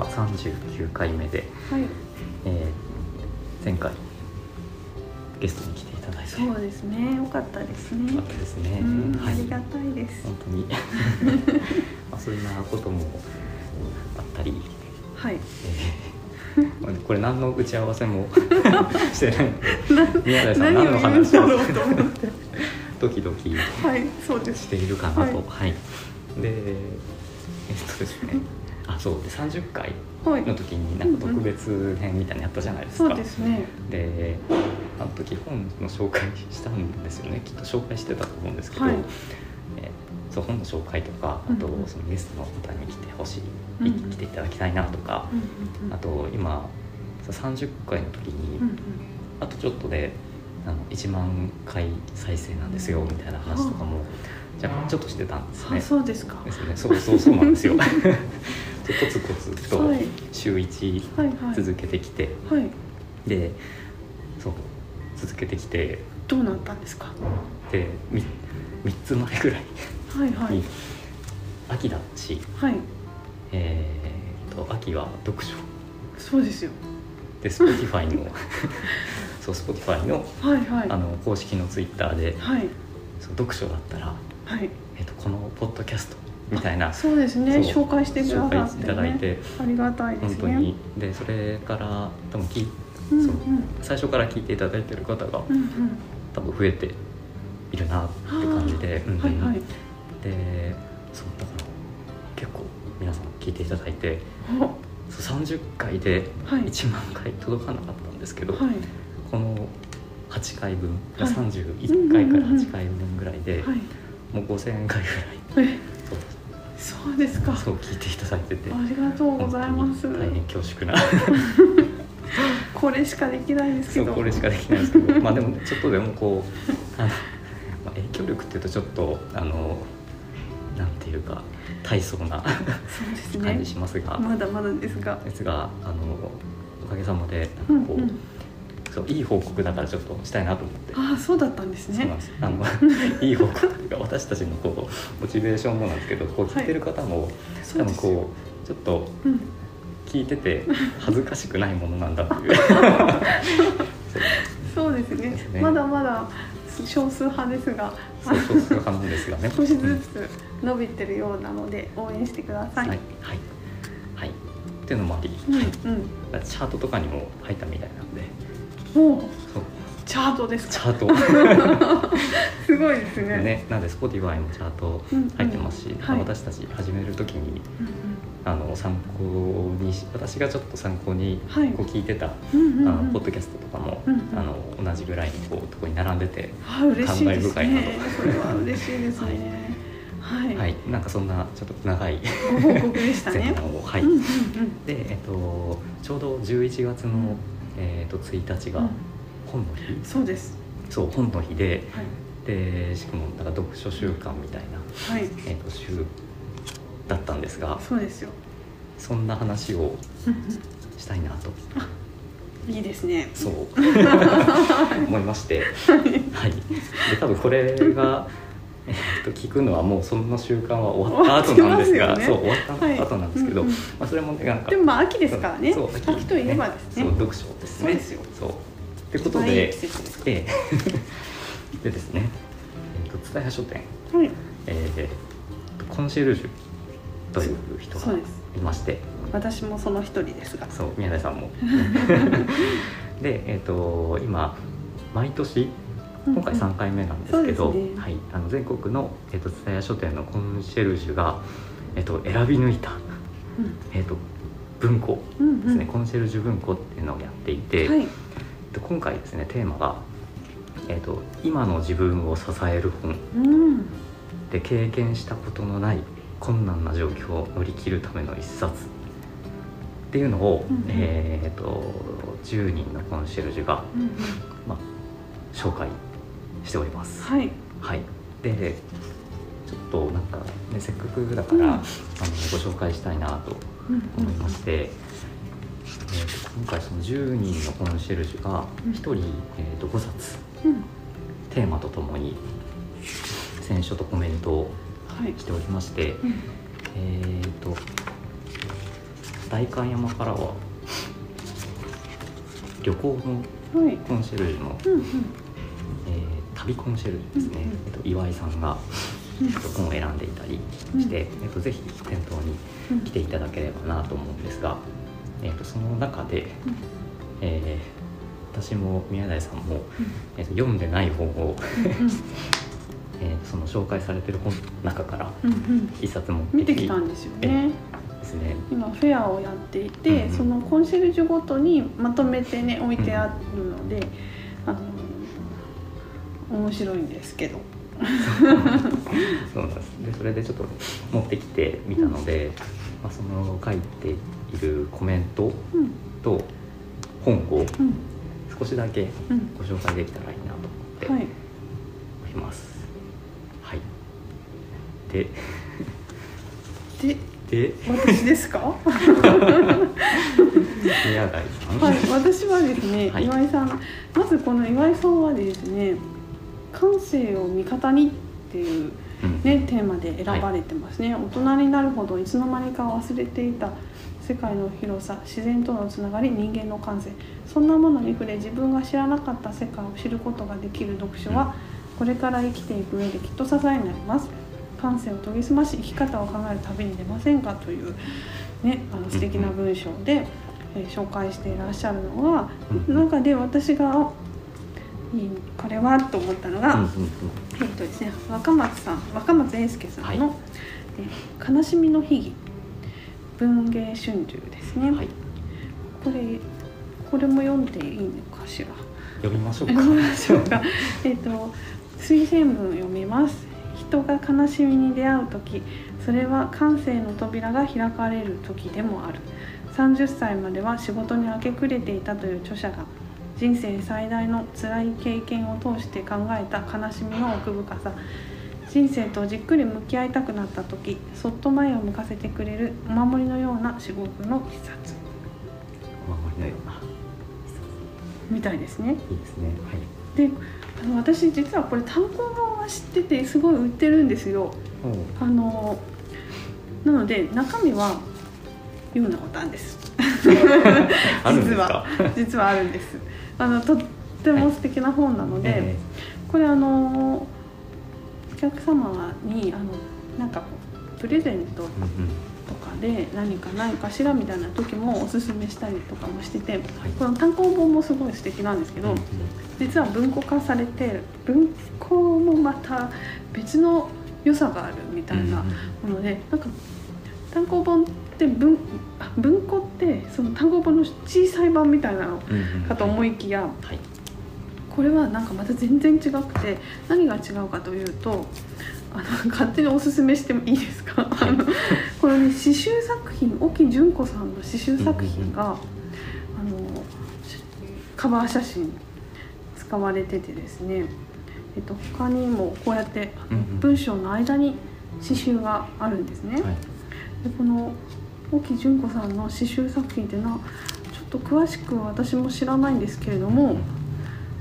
は39回目で、はい。えー前回ゲストに来ていただいて。そうですね。よかったですね。よかったですね、うんはい。ありがたいです。本当に。まあそんなこともあったり、はい。えーまあこれ何の打ち合わせも してない。宮台さん何の話をと思ってドキドキ。はいそうです。しているかなと。はい。はい、でえっとですねあそうで30回はい。の時になんか特別編みたいなのやったじゃないですか、そうですね。であの時本の紹介したんですよね。きっと紹介してたと思うんですけど、はい。えーそう本の紹介とかあとうん。うんそのゲストの方に来てほしい、うんうん来ていただきたいなとか、うんうんあと今そう30回の時に、うんうん。あとちょっとであの1万回再生なんですよみたいな話とかもじゃあちょっとしてたんですね。あ。そうですか。ですね。そうそうそうなんですよ。でコツコツとはい。週1はいはい。続けてきて、はい。でそう続けてきてどうなったんですか？で 3, 三つ前ぐらいはいはい。に、秋だし、はい。えー、と秋は読書。そうですよ。で Spotify の そう Spotify のはいはい。あの公式のツイッターではい。そう読書だったら、はい。えー、とこのポッドキャストみたいな。そうですね。紹介してくださって、ね、いただいて。ありがたいですね。本当に。でそれから多分聞いうんうん。最初から聞いていただいてる方がうんうん。多分増えているなって感じで、うんうん。はいはい。でそうだから結構皆さん聞いていただいてお。そう30回ではい。1万回届かなかったんですけど、はい。この8回分、はい。31回から8回分ぐらいで、はいもう5000回ぐらいえそうですか。そう聞いていただいてて。ありがとうございます。大変恐縮な。これしかできないですけど。これしかできないですけど。まあでもちょっとでもこうあの、まあ、影響力っていうとちょっとあのなんていうか大層なそうです感ねじしますが、まだまだですが。ですがあのおかげさまでなんかこう,、うんうんそういい報告だからちょっとしたいなと思って。ああそうだったんですね。そうなんです。あの いい報告というか私たちのこうモチベーションもなんですけどこう聞いてる方も、多分そうですよ。こうちょっとうん。聞いてて恥ずかしくないものなんだっていう。そうですね。ね。まだまだ少数派ですが。そうそうそう派なんですがね。少しずつ伸びてるようなので応援してください、はいはい。はい。っていうのもあり、うんはいうんチャートとかにも入ったみたいなんでもうそう。チャートですか？チャート。すごいですね。ねなんで Spotify もチャート入ってますし、うんうんはい私たち始める時にうんあの参考にし私がちょっと参考にはい。こう聞いてた、うんうんうん。あのポッドキャストとかも、うんうん。あの同じぐらいのこうとこに並んでて、あ嬉しいです感慨深いなねそれは嬉しいですね。はい、はい、なんかそんなちょっと長いご報告でしたね。はい、うんうんうん。で、えっと、ちょうど11月の、うんえっと1日がうん。本の日、そうです。そう本の日ではい。でしかもなんか読書週間みたいな、はい。えっと週だったんですがそうですよ。そんな話をうんしたいなと。うんいいですね。そう。思いまして、はい、で多分これが、と聞くのはもうその習慣は終わった後なんですが ね。そう終わった後なんですけど、はい。うんうんまあ、それもねなんかでもまあ秋ですからね。そう秋といえばですね。そう読書ですね。そうですよ。そう。ってことはいでですええ。でですねえっと蔦屋書店。はい。えーコンシェルジュという人がいまして。私もその一人ですが。そう宮台さんも。でえっ、と今毎年今回3回目なんですけど、はい、あの全国の蔦屋、えっと蔦屋書店のコンシェルジュが、えっと選び抜いた、うん。えっと文庫うんですね、うんコンシェルジュ文庫っていうのをやっていて、はい。えっと今回ですねテーマが、えっと「今の自分を支える本。うん」で経験したことのない困難な状況を乗り切るための一冊。っていうのを、うんうん。えっと10人のコンシェルジュが、うんうん。まあ、紹介しております。はい。はい、でちょっとなんか、ね、せっかくだから、うん。あのご紹介したいなとうん思いまして、えー今回その10人のコンシェルジュがうん。1人、えー、と5冊うん。テーマとともに選書とコメントをはい。しておりまして、うん。えー、と代官山からは旅行のはい。コンシェルジュの、うんうん。えー旅コンシェルジュですね、うんうんえっと、岩井さんが、本を選んでいたりして、えっと、ぜひ店頭にうん。来ていただければなと思うんですが、えっと、その中で、えー私も宮台さんも、えっと、読んでない本を、えーその紹介されてる本の中からうんうん。一冊持って見てきたんですよね。ですね。今フェアをやっていて、うんうん。そのコンシェルジュごとにまとめてね置いてあるので、あの面白いんですけど。そうなんですでそれでちょっと持ってきてみたので、まあ、その書いているコメントうん。と本をうん。少しだけうん。ご紹介できたらいいなと思ってはい。おります。はい、ででで私ですか？はい私はですね、はい。岩井さん。まずこの岩井さんはですね感性を味方にっていううん。ね、テーマで選ばれてますね、大人になるほどいつの間にか忘れていた世界の広さ自然とのつながり人間の感性。そんなものに触れ自分が知らなかった世界を知ることができる読書はこれから生きていく上できっと支えになります。感性を研ぎ澄まし生き方を考える旅に出ませんかというねあの素敵な文章で、えー紹介していらっしゃるのがうん中で私がこれはと思ったのが、うんうんうん。えっとですね、若松さん若松英介さんの、はい。えー悲しみの秘技」文芸春秋ですね、はい、これこれも読んでいいのかしら？読みましょうか。読みましょうか。えっと推薦文を読みます。人が悲しみに出会う時それは感性の扉が開かれる時でもある。30歳までは仕事に明け暮れていたという著者が人生最大の辛い経験を通して考えた悲しみの奥深さ人生とじっくり向き合いたくなった時そっと前を向かせてくれるお守りのような至極の一冊お守りのような。みたいですねいいですね。であの私実はこれ単行本は知っててすごい売ってるんですよはい。あのなので中身は読んだことあるんです あるんですか？実はあるんですあのとっても素敵な本なので、えこれあのお客様にあのなんかプレゼントとかで何かないかしらみたいな時もおすすめしたりとかもしてて、はい。この単行本もすごい素敵なんですけど、うんうん。実は文庫化されて文庫もまた別の良さがあるみたいなもので、なんか単行本って文あ文庫ってその単行本の小さい版みたいなのかと思いきやはい。これはなんかまた全然違くて何が違うかというとあの勝手におすすめしてもいいですか、あのこのね詩集作品沖純子さんの詩集作品が、あのしカバー写真使われててですね、えっと、他にもこうやって文章の間に詩集があるんですね。はい。でこの沖純子さんの詩集作品っていうのはちょっと詳しく私も知らないんですけれども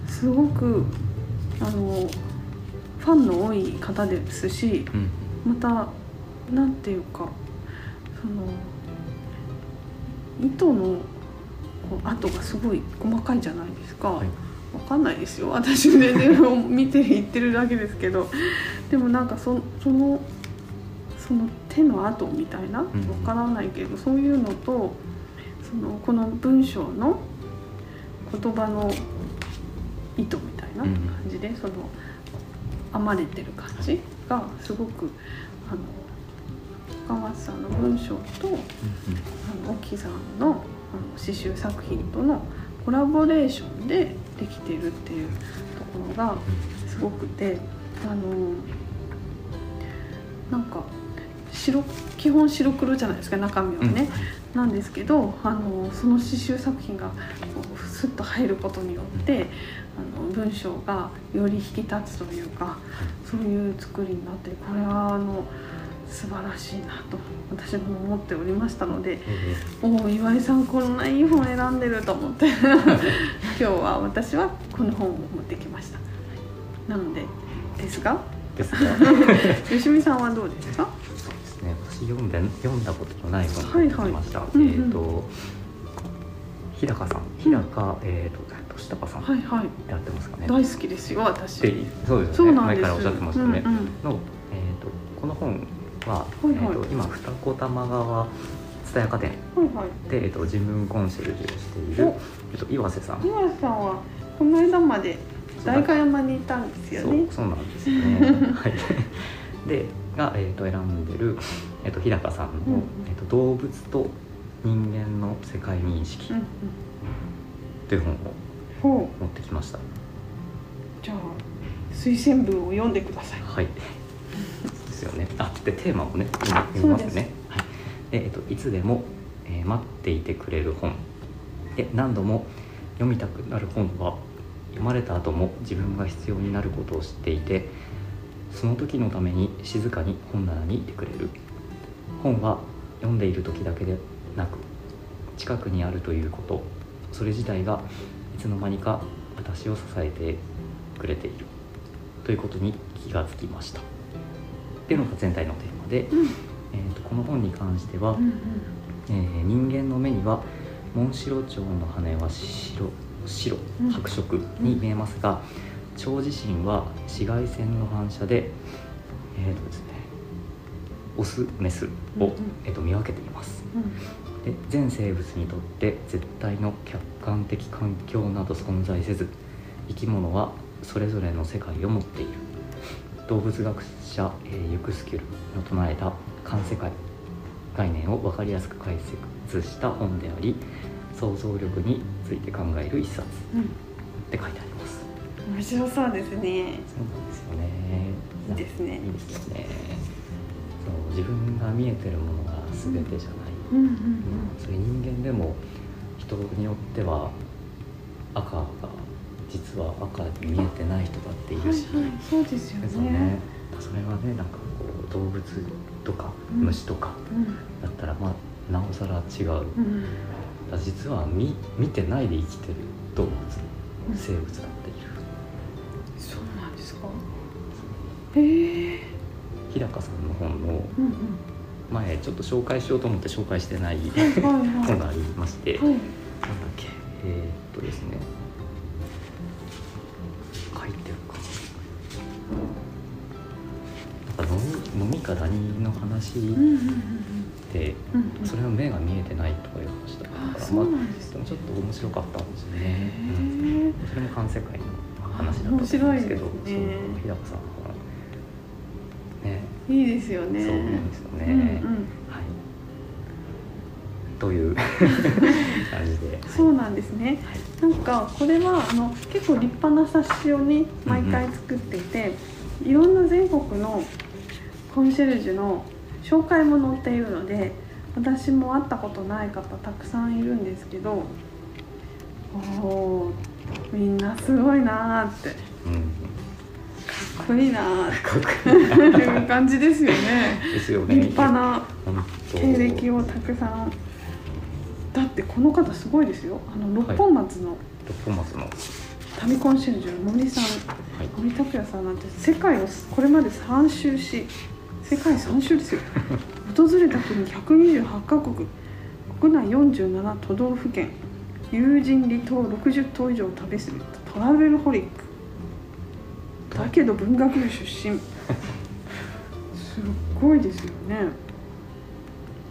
すごくあのファンの多い方ですしうんまたなんていうかその糸の跡がすごい細かいじゃないですか。はい。わかんないですよ私全然見て言ってるだけですけどでもなんかそそのその手の跡みたいな？わん。からないけど、そういうのとそのこの文章の言葉の意図みたいな感じで、その編まれてる感じがすごくあの岡松さんの文章とうんうん。あの沖さんのあの刺繍作品とのコラボレーションでできてるっていうところがすごくてあのなんか白基本白黒じゃないですか中身はうん。ね、なんですけどあのその刺繍作品がスッと入ることによってあの文章がより引き立つというかそういう作りになってこれはあの素晴らしいなと私も思っておりましたのでえおお岩井さんこんないい本選んでると思って 今日は私はこの本を持ってきました。なのでですが？ーですが 吉見さんはどうですか？私読んで読んだことのない本をはいはい。書きました、うんうん。えっ、と日高さん。日高、えっ、と俊孝さんはいはい。やってますかね、大好きですよ私。でそうですよね。前からおっしゃってましたね、うんうん。の、えー、とこの本は、はいはい。えー、と今二子玉川蔦屋家電はいはい。で、えー、と事務コンシェルジュをしているお、えー、と岩瀬さん。岩瀬さんはこの間まで代官山にいたんですよね。そうなんですよね。はい。でが、えー、と選んでる、えー、と日高さんの、うんえーと「動物と人間の世界認識」うんうんという本を持ってきましたじゃあ推薦文を読んでくださいはい。ですよね。あ、でテーマをね読み読みますね。はい。でえっといつでも、えー待っていてくれる本。で何度も読みたくなる本は読まれた後も自分が必要になることを知っていて、その時のために静かに本棚にいてくれる。本は読んでいる時だけでなく近くにあるということ。それ自体がいつの間にか私を支えてくれている。ということに気がつきました。っていうのが全体のテーマで、うん。えー、とこの本に関しては、うんうん。えー人間の目にはモンシロチョウの羽は白白うん。白色に見えますが、蝶自身は紫外線の反射でえーとですねオスメスを、うんうん。えー、と見分けています。うん。で全生物にとって絶対の客観的環境など存在せず生き物はそれぞれの世界を持っている。動物学者、えーユクスキュルの唱えた環世界概念を分かりやすく解説した本であり想像力について考える一冊うん。って書いてあります。面白そうですね。そうなんですよね。いいですね。いいですよね。そう自分が見えてるものが全てじゃない、うんうんうん。それ人間でも人によっては赤が実は赤に見えてない人だっていうんはいるし、はいそうですよですよね。ねそれはねなんかこう動物とかうん。虫とかうん。だったらまあなおさら違う、うん実は見見てないで生きてる動物生物だっている。そうなんですか？へえ日高さんの本の前ちょっと紹介しようと思って紹介してない本がありまして、はい。なんだっけ？えー、っとですね。書いてるか。なんか飲み飲みかダニの話で、それは目が見えてないとかいう話だからまあ、でもちょっと面白かったんですよね、へうん。えそれも環世界の話だったんですけどね。そう日高さん。はね。いいですよね。そうなんですよね、うんうん。はい。という 感じで、はいそうなんですね。はい。なんかこれはあの結構立派な冊子をね毎回作っていて、いろんな全国のコンシェルジュの紹介も載っているので私も会ったことない方たくさんいるんですけどおおみんなすごいなーってこいいな。感じですよねですよね。立派な経歴をたくさん。だってこの方すごいですよ。あの六本松の。六本松の、はい、旅コンシェルジュの森さん。森拓也さんなんて世界をこれまで3周し。世界3周ですよ。訪れた国128カ国。国内47都道府県。友人離島60島以上を旅する。トラベルホリック。だけど文学部出身。すっごいですよね。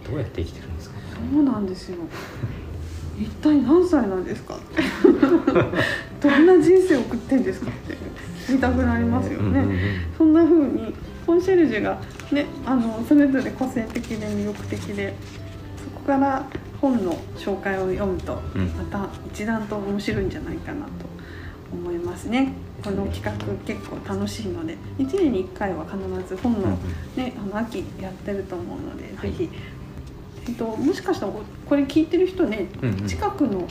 どうやって生きてるんですかそうなんですよ。一体何歳なんですか どんな人生を送ってんですかって。言いたくなりますよね、そんな風にコンシェルジュがねあのそれぞれ個性的で魅力的でそこから本の紹介を読むとうん。また一段と面白いんじゃないかなと思いますねこの企画結構楽しいので1年に1回は必ず本の,、ね、あの秋やってると思うので、はい。ぜひ、えっと、もしかしたらこれ聞いてる人ねうんうん。近くの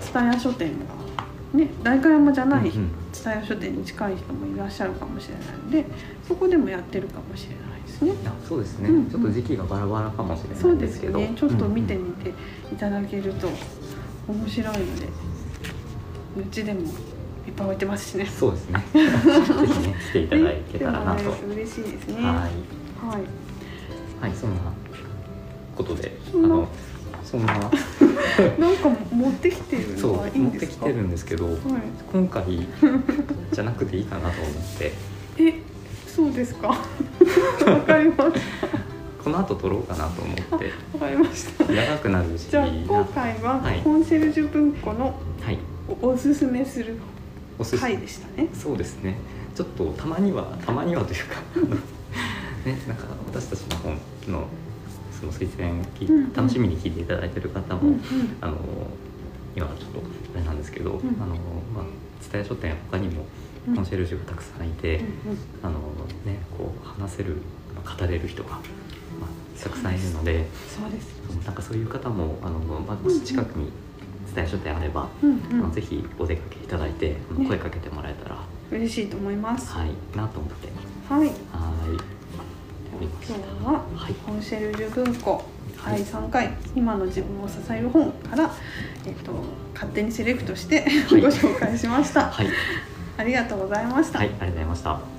蔦屋書店が、ね、代官山じゃない蔦屋書店に近い人もいらっしゃるかもしれないのでそこでもやってるかもしれないですね。あそうですね、うんうん。ちょっと時期がバラバラかもしれそうんですすないでけどねちょっと見てうんみていただけると面白いのでうちでもいっぱい置いてますしね。そうですね。ぜひね来ていただけたらなと。嬉しいですね。はい。はい。はいそんなことであのそんな。なんか持ってきてるそうのはいい持んですか？ってきてるんですけどはい。今回じゃなくていいかなと思って。えそうですか？わかりましこの後撮ろうかなと思ったてわかりました。長くなるし。じゃあ今回ははい。コンシェルジュ文庫のはい。おおすすめするおすす回でしたね。そうですね。ちょっとたまにはたまにはというか。ねなんか私たちの本のその推薦聞いうんうん。楽しみに聞いていただいてる方も、うんうん。あの今はちょっとあれなんですけど、ん。あのまあ蔦屋書店他にもうん。コンシェルジュがたくさんいて、うんあのねこう話せるまあ語れる人が、まあ、たくさんいるのでそうです。なんかそういう方もあの、まあ、もし近くに蔦屋書店あれば、うんうん。あのぜひお出かけいただいてね。声かけてもらえたら、嬉しいと思います。はいなと思って。はい。はい。今た。日ははい。コンシェルジュ文庫はい。第3回今の自分を支える本から、えっと、勝手にセレクトしてはい。ご紹介しました、はい、ありがとうございました、はい、ありがとうございました